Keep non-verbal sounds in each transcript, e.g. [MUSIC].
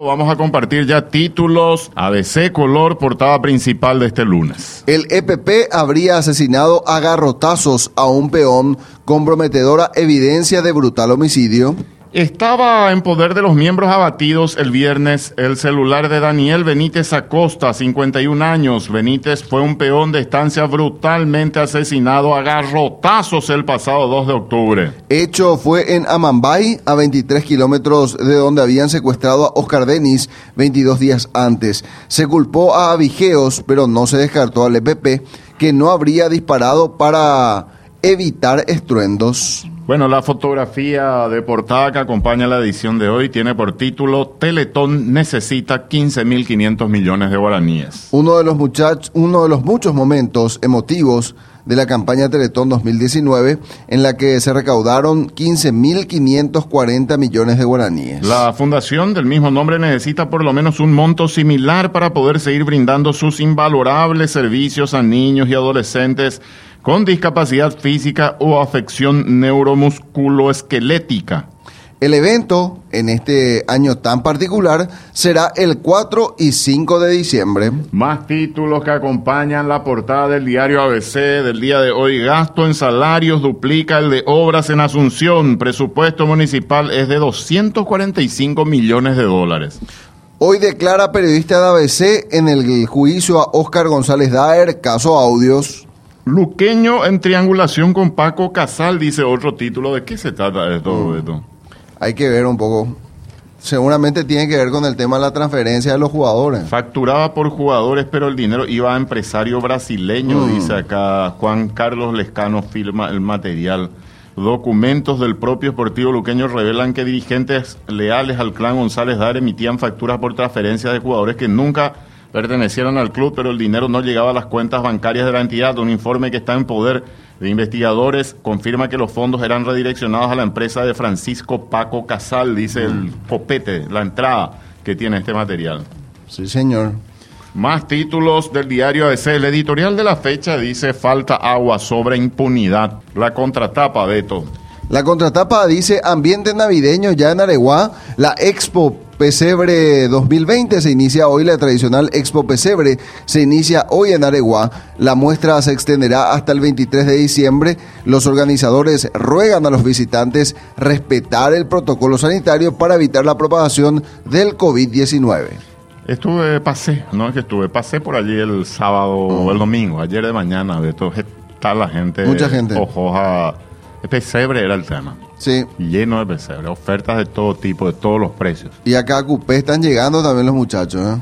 Vamos a compartir ya títulos ABC color portada principal de este lunes. El EPP habría asesinado a garrotazos a un peón, comprometedora evidencia de brutal homicidio. Estaba en poder de los miembros abatidos el viernes el celular de Daniel Benítez Acosta, 51 años. Benítez fue un peón de estancia brutalmente asesinado a garrotazos el pasado 2 de octubre. Hecho fue en Amambay, a 23 kilómetros de donde habían secuestrado a Oscar Denis 22 días antes. Se culpó a Avigeos, pero no se descartó al EPP, que no habría disparado para evitar estruendos. Bueno, la fotografía de portada que acompaña la edición de hoy tiene por título Teletón necesita 15.500 millones de guaraníes. Uno de los muchachos, uno de los muchos momentos emotivos de la campaña Teletón 2019 en la que se recaudaron 15.540 millones de guaraníes. La fundación del mismo nombre necesita por lo menos un monto similar para poder seguir brindando sus invalorables servicios a niños y adolescentes con discapacidad física o afección neuromusculoesquelética. El evento, en este año tan particular, será el 4 y 5 de diciembre. Más títulos que acompañan la portada del diario ABC del día de hoy. Gasto en salarios duplica el de obras en Asunción. Presupuesto municipal es de 245 millones de dólares. Hoy declara periodista de ABC en el juicio a Óscar González Daer, caso audios. Luqueño en triangulación con Paco Casal, dice otro título. ¿De qué se trata de todo Mm. esto? Hay que ver un poco. Seguramente tiene que ver con el tema de la transferencia de los jugadores. Facturaba por jugadores, pero el dinero iba a empresario brasileño, Mm. dice acá Juan Carlos Lescano, firma el material. Documentos del propio Esportivo Luqueño revelan que dirigentes leales al clan González Dar emitían facturas por transferencia de jugadores que nunca pertenecieron al club, pero el dinero no llegaba a las cuentas bancarias de la entidad. Un informe que está en poder de investigadores confirma que los fondos eran redireccionados a la empresa de Francisco Paco Casal, dice el copete, la entrada que tiene este material. Sí, señor. Más títulos del diario ABC. El editorial de la fecha dice falta agua sobre impunidad. La contratapa, Beto. La contratapa dice ambiente navideño ya en Areguá. La Expo Pesebre 2020 se inicia hoy. La tradicional Expo Pesebre se inicia hoy en Areguá. La muestra se extenderá hasta el 23 de diciembre. Los organizadores ruegan a los visitantes respetar el protocolo sanitario para evitar la propagación del COVID-19. Estuve, pasé, no es que estuve, pasé por allí el sábado o el domingo, ayer de mañana, Beto. Está la gente. Mucha gente. Ojoja. Pesebre era el tema. Sí. Lleno de pesebre. Ofertas de todo tipo, de todos los precios. Y acá a Cupé están llegando también los muchachos. ¿eh?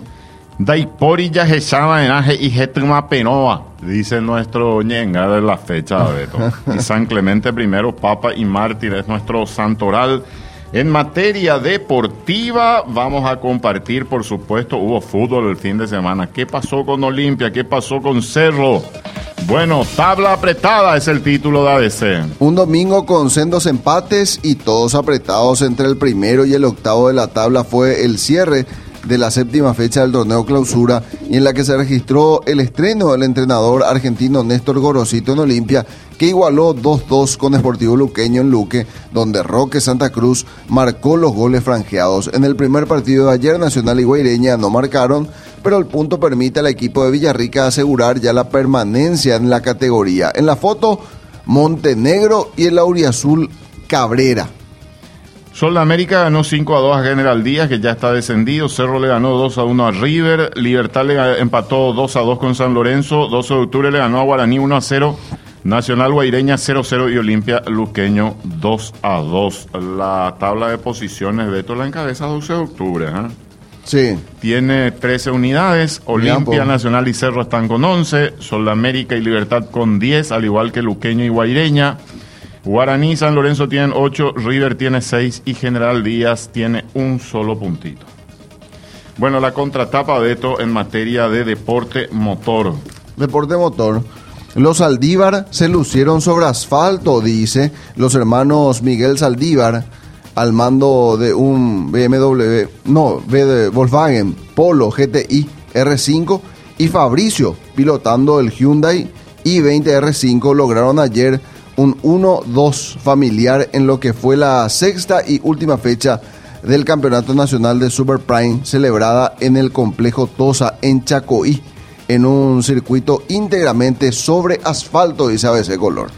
Daipori ya llama enaje y Getma Penoa, dice nuestro ñenga de la fecha, Beto. [LAUGHS] y San Clemente I, Papa y Mártir es nuestro santoral. En materia deportiva, vamos a compartir, por supuesto, hubo fútbol el fin de semana. ¿Qué pasó con Olimpia? ¿Qué pasó con Cerro? Bueno, tabla apretada es el título de ABC. Un domingo con sendos empates y todos apretados entre el primero y el octavo de la tabla fue el cierre de la séptima fecha del torneo clausura y en la que se registró el estreno del entrenador argentino Néstor Gorosito en Olimpia que igualó 2-2 con Sportivo Luqueño en Luque, donde Roque Santa Cruz marcó los goles franjeados. En el primer partido de ayer Nacional y Guaireña no marcaron, pero el punto permite al equipo de Villarrica asegurar ya la permanencia en la categoría. En la foto, Montenegro y el Auriazul Cabrera. Sol de América ganó 5 a 2 a General Díaz, que ya está descendido. Cerro le ganó 2 a 1 a River. Libertad le empató 2 a 2 con San Lorenzo. 12 de octubre le ganó a Guaraní 1 a 0. Nacional Guaireña 0 a 0 y Olimpia Luqueño 2 a 2. La tabla de posiciones, Beto la encabeza 12 de octubre. ¿eh? Sí. Tiene 13 unidades. Olimpia, Nacional y Cerro están con 11. Sol de América y Libertad con 10, al igual que Luqueño y Guaireña. Guaraní San Lorenzo tienen 8, River tiene 6 y General Díaz tiene un solo puntito. Bueno, la contratapa de esto en materia de deporte motor. Deporte motor. Los Saldívar se lucieron sobre asfalto, dice los hermanos Miguel Saldívar, al mando de un BMW, no, Volkswagen Polo GTI R5 y Fabricio, pilotando el Hyundai i20 R5, lograron ayer un 1-2 familiar en lo que fue la sexta y última fecha del Campeonato Nacional de Super Prime celebrada en el complejo Tosa en Chacoí en un circuito íntegramente sobre asfalto, dice ABC Color.